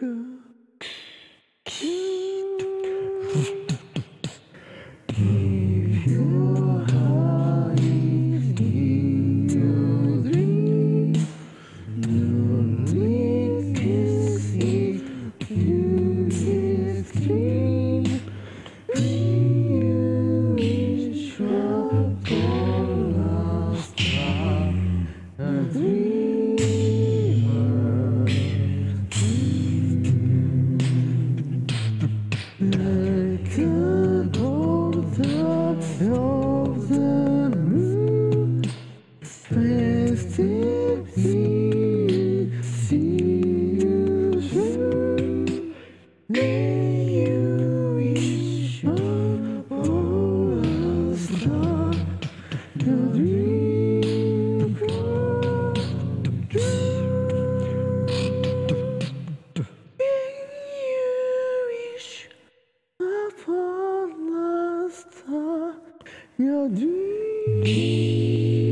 We 你好，G。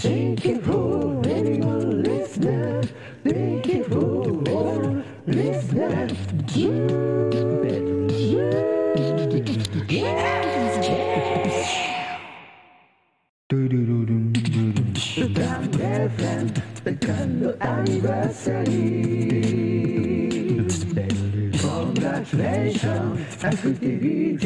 Thank you for anyone listener. Thank you for all listener. Down there, friend, the kind of anniversary. Congratulations, I could be